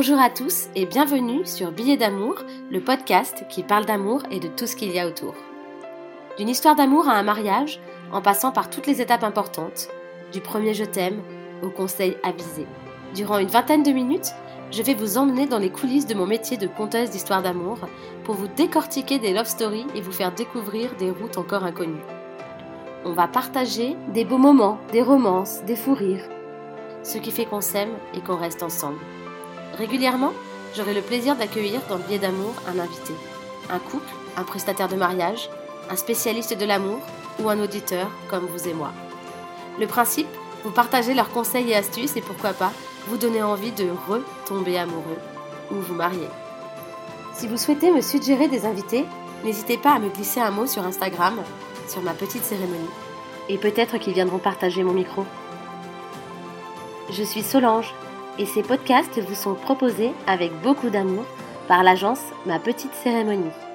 Bonjour à tous et bienvenue sur Billet d'amour, le podcast qui parle d'amour et de tout ce qu'il y a autour. D'une histoire d'amour à un mariage, en passant par toutes les étapes importantes, du premier je t'aime au conseil avisé. Durant une vingtaine de minutes, je vais vous emmener dans les coulisses de mon métier de conteuse d'histoire d'amour pour vous décortiquer des love stories et vous faire découvrir des routes encore inconnues. On va partager des beaux moments, des romances, des fous rires. Ce qui fait qu'on s'aime et qu'on reste ensemble. Régulièrement, j'aurai le plaisir d'accueillir dans le biais d'amour un invité. Un couple, un prestataire de mariage, un spécialiste de l'amour ou un auditeur comme vous et moi. Le principe, vous partagez leurs conseils et astuces et pourquoi pas vous donner envie de retomber amoureux ou vous marier. Si vous souhaitez me suggérer des invités, n'hésitez pas à me glisser un mot sur Instagram, sur ma petite cérémonie, et peut-être qu'ils viendront partager mon micro. Je suis Solange, et ces podcasts vous sont proposés avec beaucoup d'amour par l'agence Ma Petite Cérémonie.